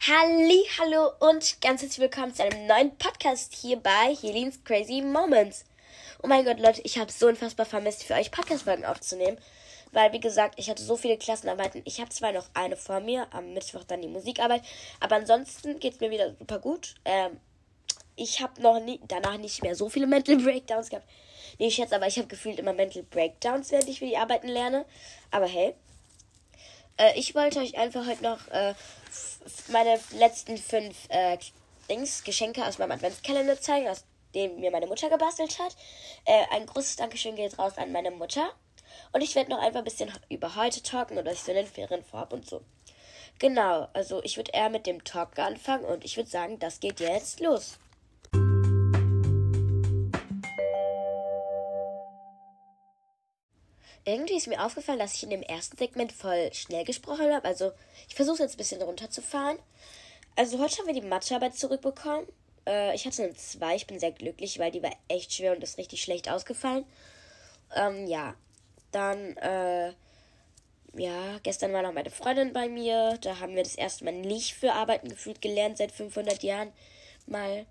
Halli, hallo und ganz herzlich willkommen zu einem neuen Podcast hier bei Helens Crazy Moments. Oh mein Gott, Leute, ich habe so unfassbar vermisst, für euch Podcast-Folgen aufzunehmen. Weil, wie gesagt, ich hatte so viele Klassenarbeiten. Ich habe zwar noch eine vor mir, am Mittwoch dann die Musikarbeit, aber ansonsten geht es mir wieder super gut. Ähm, ich habe noch nie, danach nicht mehr so viele Mental Breakdowns gehabt. Nee, ich schätze, aber ich habe gefühlt immer Mental Breakdowns, während ich für die Arbeiten lerne. Aber hey, äh, ich wollte euch einfach heute noch äh, meine letzten fünf äh, Dings, Geschenke aus meinem Adventskalender zeigen, aus dem mir meine Mutter gebastelt hat. Äh, ein großes Dankeschön geht raus an meine Mutter. Und ich werde noch einfach ein bisschen über heute talken und was ich so in den Ferien vorhabe und so. Genau, also ich würde eher mit dem Talk anfangen und ich würde sagen, das geht jetzt los. Irgendwie ist mir aufgefallen, dass ich in dem ersten Segment voll schnell gesprochen habe. Also ich versuche jetzt ein bisschen runterzufahren. Also heute haben wir die Mathearbeit zurückbekommen. Äh, ich hatte eine 2. Ich bin sehr glücklich, weil die war echt schwer und ist richtig schlecht ausgefallen. Ähm, ja. Dann, äh, ja, gestern war noch meine Freundin bei mir. Da haben wir das erste Mal nicht für Arbeiten gefühlt gelernt seit 500 Jahren. Mal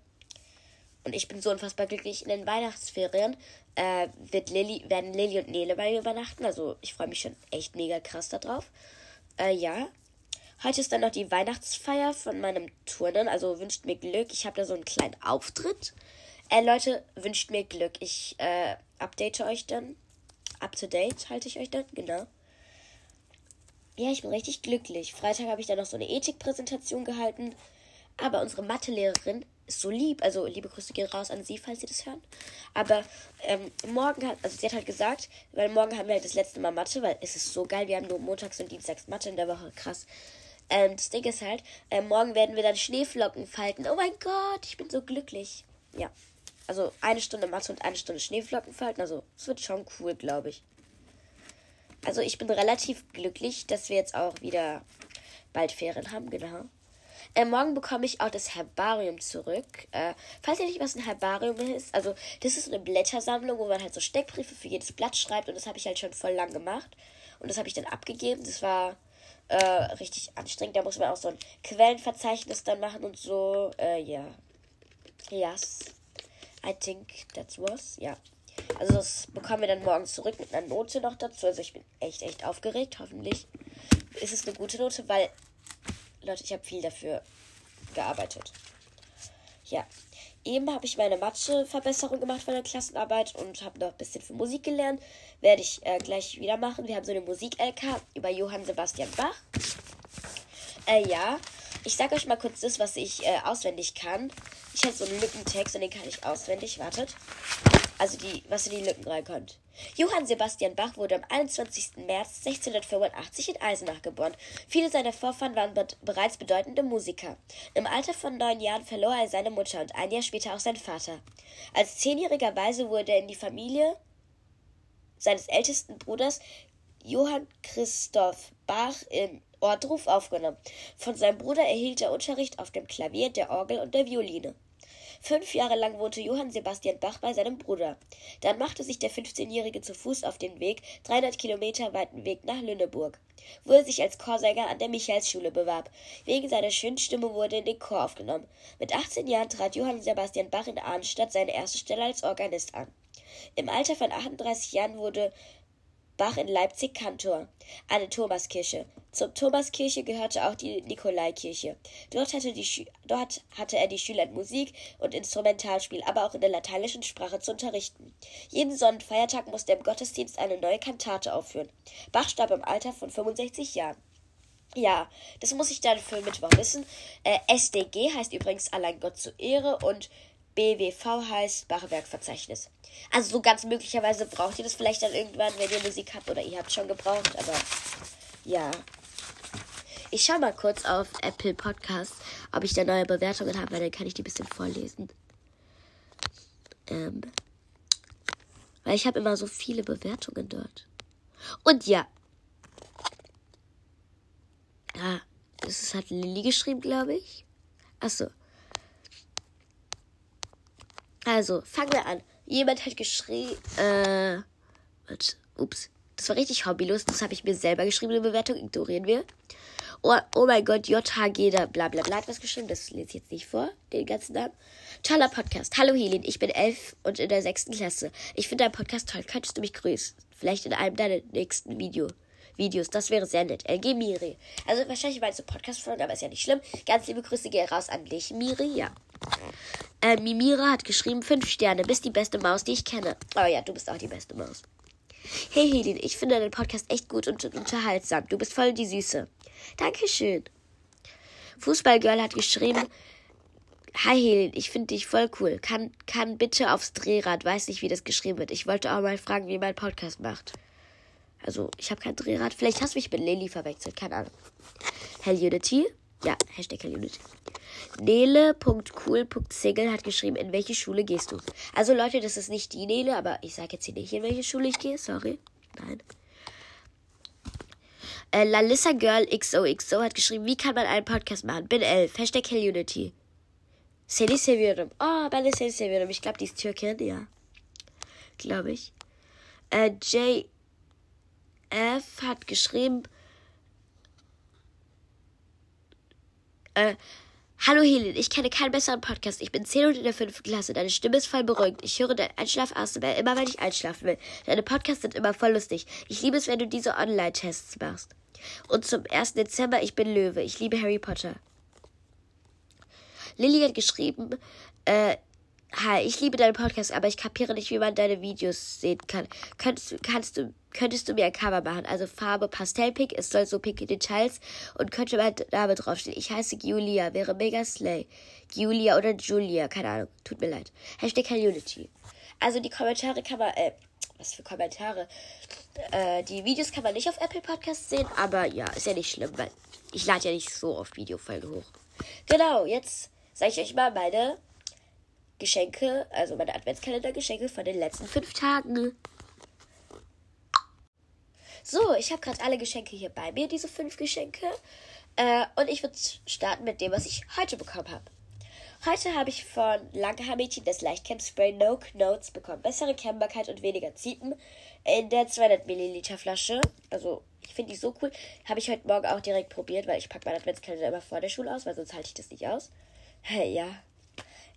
und ich bin so unfassbar glücklich. In den Weihnachtsferien äh, wird Lilly, werden Lilly und Nele bei mir übernachten. Also ich freue mich schon echt mega krass darauf. Äh, ja. Heute ist dann noch die Weihnachtsfeier von meinem Turnen. Also wünscht mir Glück. Ich habe da so einen kleinen Auftritt. Äh, Leute, wünscht mir Glück. Ich äh, update euch dann. Up to date halte ich euch dann, genau. Ja, ich bin richtig glücklich. Freitag habe ich dann noch so eine Ethikpräsentation gehalten. Aber unsere Mathelehrerin ist so lieb. Also liebe Grüße gehen raus an sie, falls sie das hören. Aber ähm, morgen hat, also sie hat halt gesagt, weil morgen haben wir halt das letzte Mal Mathe, weil es ist so geil. Wir haben nur montags und dienstags Mathe in der Woche. Krass. Ähm, das Ding ist halt, äh, morgen werden wir dann Schneeflocken falten. Oh mein Gott, ich bin so glücklich. Ja. Also eine Stunde Mathe und eine Stunde Schneeflocken falten. Also, es wird schon cool, glaube ich. Also, ich bin relativ glücklich, dass wir jetzt auch wieder bald Ferien haben, genau. Äh, morgen bekomme ich auch das Herbarium zurück. Äh, falls ihr nicht was ein Herbarium ist, also das ist eine Blättersammlung, wo man halt so Steckbriefe für jedes Blatt schreibt und das habe ich halt schon voll lang gemacht. Und das habe ich dann abgegeben. Das war äh, richtig anstrengend. Da muss man auch so ein Quellenverzeichnis dann machen und so. Äh, ja. Yes. I think that was. Ja. Also das bekommen wir dann morgen zurück mit einer Note noch dazu. Also ich bin echt, echt aufgeregt. Hoffentlich ist es eine gute Note, weil Leute, ich habe viel dafür gearbeitet. Ja. Eben habe ich meine Mathe-Verbesserung gemacht von der Klassenarbeit und habe noch ein bisschen für Musik gelernt. Werde ich äh, gleich wieder machen. Wir haben so eine Musik-LK über Johann Sebastian Bach. Äh, ja. Ich sage euch mal kurz das, was ich äh, auswendig kann. Ich habe so einen Lückentext und den kann ich auswendig. Wartet. Also die, was in die Lücken reinkommt. Johann Sebastian Bach wurde am 21. März 1685 in Eisenach geboren. Viele seiner Vorfahren waren be bereits bedeutende Musiker. Im Alter von neun Jahren verlor er seine Mutter und ein Jahr später auch seinen Vater. Als zehnjähriger Weise wurde er in die Familie seines ältesten Bruders Johann Christoph Bach im Ortruf aufgenommen. Von seinem Bruder erhielt er Unterricht auf dem Klavier, der Orgel und der Violine. Fünf Jahre lang wohnte Johann Sebastian Bach bei seinem Bruder. Dann machte sich der 15-Jährige zu Fuß auf den Weg, 300 Kilometer weiten Weg nach Lüneburg, wo er sich als Chorsänger an der Michaelsschule bewarb. Wegen seiner schönen Stimme wurde er in den Chor aufgenommen. Mit 18 Jahren trat Johann Sebastian Bach in Arnstadt seine erste Stelle als Organist an. Im Alter von 38 Jahren wurde Bach in Leipzig Kantor, eine Thomaskirche. Zur Thomaskirche gehörte auch die Nikolaikirche. Dort hatte, die, dort hatte er die Schüler in Musik und Instrumentalspiel, aber auch in der lateinischen Sprache zu unterrichten. Jeden Sonnenfeiertag musste er im Gottesdienst eine neue Kantate aufführen. Bach starb im Alter von 65 Jahren. Ja, das muss ich dann für Mittwoch wissen. Äh, SDG heißt übrigens allein Gott zur Ehre und BWV heißt Bachwerkverzeichnis. Also so ganz möglicherweise braucht ihr das vielleicht dann irgendwann, wenn ihr Musik habt oder ihr habt schon gebraucht, aber ja. Ich schau mal kurz auf Apple Podcasts, ob ich da neue Bewertungen habe, weil dann kann ich die ein bisschen vorlesen. Ähm, weil ich habe immer so viele Bewertungen dort. Und ja. Ja, das hat Lilly geschrieben, glaube ich. Achso. Also, fangen wir an. Jemand hat geschrieben, äh, warte, ups. Das war richtig hobbylos. Das habe ich mir selber geschrieben, die Bewertung. Ignorieren wir. Oh, oh mein Gott, JHG, da bla bla bla hat was geschrieben. Das lese ich jetzt nicht vor, den ganzen Namen. Toller Podcast. Hallo Helin, ich bin elf und in der sechsten Klasse. Ich finde deinen Podcast toll. Könntest du mich grüßen? Vielleicht in einem deiner nächsten Video. Videos. Das wäre sehr nett. LG Miri. Also wahrscheinlich meinst du Podcast-Folgen, aber ist ja nicht schlimm. Ganz liebe Grüße gehen raus an dich, Miri. Ja. Äh, Mimira hat geschrieben, fünf Sterne, bist die beste Maus, die ich kenne. Oh ja, du bist auch die beste Maus. Hey Helin, ich finde deinen Podcast echt gut und unterhaltsam. Du bist voll die Süße. Dankeschön. Fußballgirl hat geschrieben, Hi Helin, ich finde dich voll cool. Kann, kann bitte aufs Drehrad. Weiß nicht, wie das geschrieben wird. Ich wollte auch mal fragen, wie mein Podcast macht. Also, ich habe kein Drehrad. Vielleicht hast du mich mit Lily verwechselt. Keine Ahnung. Hell Unity. Ja, Hashtag Hell Unity. Nele.cool.single hat geschrieben, in welche Schule gehst du? Also Leute, das ist nicht die Nele, aber ich sage jetzt hier nicht, in welche Schule ich gehe. Sorry. Nein. Äh, Lalissa Girl XOXO hat geschrieben, wie kann man einen Podcast machen? Bin elf. Hashtag Hell Unity. Seni seviyorum. Oh, ben de seni seviyorum. Ich glaube, die ist Türkin, ja. Glaube ich. Äh, JF hat geschrieben, äh, Hallo Helin, ich kenne keinen besseren Podcast. Ich bin 10 und in der 5. Klasse. Deine Stimme ist voll beruhigend. Ich höre dein Einschlaf-ASMR immer, wenn ich einschlafen will. Deine Podcasts sind immer voll lustig. Ich liebe es, wenn du diese Online-Tests machst. Und zum 1. Dezember, ich bin Löwe. Ich liebe Harry Potter. Lilly hat geschrieben, äh, Hi, ich liebe deinen Podcast, aber ich kapiere nicht, wie man deine Videos sehen kann. Könntest, kannst du, könntest du mir ein Cover machen? Also Farbe Pastellpink, es soll so pinke Details und könnte mein Name draufstehen. Ich heiße Giulia, wäre mega slay. Giulia oder Julia, keine Ahnung, tut mir leid. Hashtag Unity. Also die Kommentare kann man, äh, was für Kommentare? Äh, die Videos kann man nicht auf Apple Podcasts sehen, aber ja, ist ja nicht schlimm, weil ich lade ja nicht so oft Videofolgen hoch. Genau, jetzt sage ich euch mal meine Geschenke, also meine Adventskalender-Geschenke von den letzten fünf Tagen. So, ich habe gerade alle Geschenke hier bei mir, diese fünf Geschenke. Äh, und ich würde starten mit dem, was ich heute bekommen habe. Heute habe ich von Langhaar-Mädchen das Leichtcam Spray No Notes bekommen. Bessere Kennbarkeit und weniger Ziepen in der 200 Milliliter Flasche. Also, ich finde die so cool. Habe ich heute Morgen auch direkt probiert, weil ich packe meinen Adventskalender immer vor der Schule aus, weil sonst halte ich das nicht aus. ja,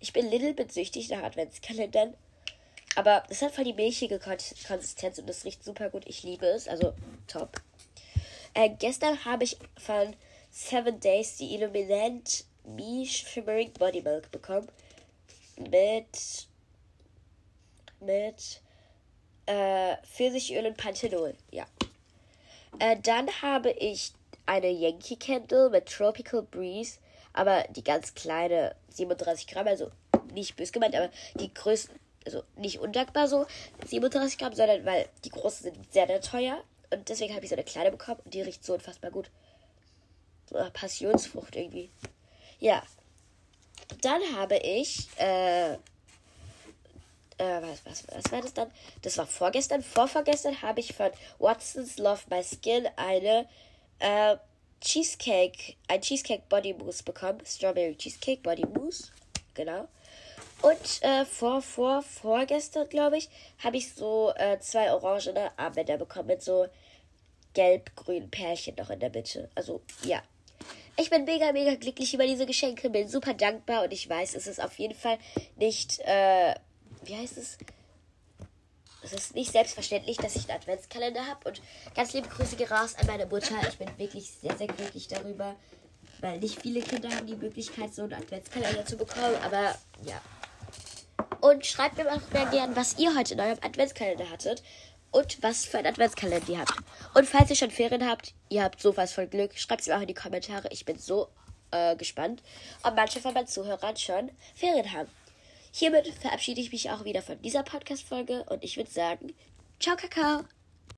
ich bin little süchtig nach Adventskalendern. Aber es hat voll die milchige Konsistenz und es riecht super gut. Ich liebe es. Also top. Äh, gestern habe ich von Seven Days die Illuminant Me Shimmering Body Milk bekommen. Mit. Mit. Äh, Pfirsichöl und Panthenol. Ja. Äh, dann habe ich eine Yankee Candle mit Tropical Breeze aber die ganz kleine 37 Gramm, also nicht bös gemeint, aber die größten, also nicht undankbar so 37 Gramm, sondern weil die großen sind sehr, sehr teuer und deswegen habe ich so eine kleine bekommen und die riecht so unfassbar gut. So eine Passionsfrucht irgendwie. Ja. Dann habe ich, äh, äh, was, was, was war das dann? Das war vorgestern. Vorvorgestern habe ich von Watson's Love My Skin eine, äh, Cheesecake, ein Cheesecake Body Mousse bekommen. Strawberry Cheesecake Body Mousse. Genau. Und äh, vor, vor, vorgestern, glaube ich, habe ich so äh, zwei orangene Armbänder bekommen mit so gelb-grünen Pärchen noch in der Mitte. Also, ja. Ich bin mega, mega glücklich über diese Geschenke, bin super dankbar und ich weiß, es ist auf jeden Fall nicht, äh, wie heißt es? Es ist nicht selbstverständlich, dass ich einen Adventskalender habe. Und ganz liebe Grüße gehen raus an meine Mutter. Ich bin wirklich sehr, sehr glücklich darüber, weil nicht viele Kinder haben die Möglichkeit, so einen Adventskalender zu bekommen. Aber ja. Und schreibt mir auch mehr gern, was ihr heute in eurem Adventskalender hattet und was für einen Adventskalender ihr habt. Und falls ihr schon Ferien habt, ihr habt sowas von Glück, schreibt es mir auch in die Kommentare. Ich bin so äh, gespannt, ob manche von meinen Zuhörern schon Ferien haben. Hiermit verabschiede ich mich auch wieder von dieser Podcast-Folge und ich würde sagen, ciao, Kakao!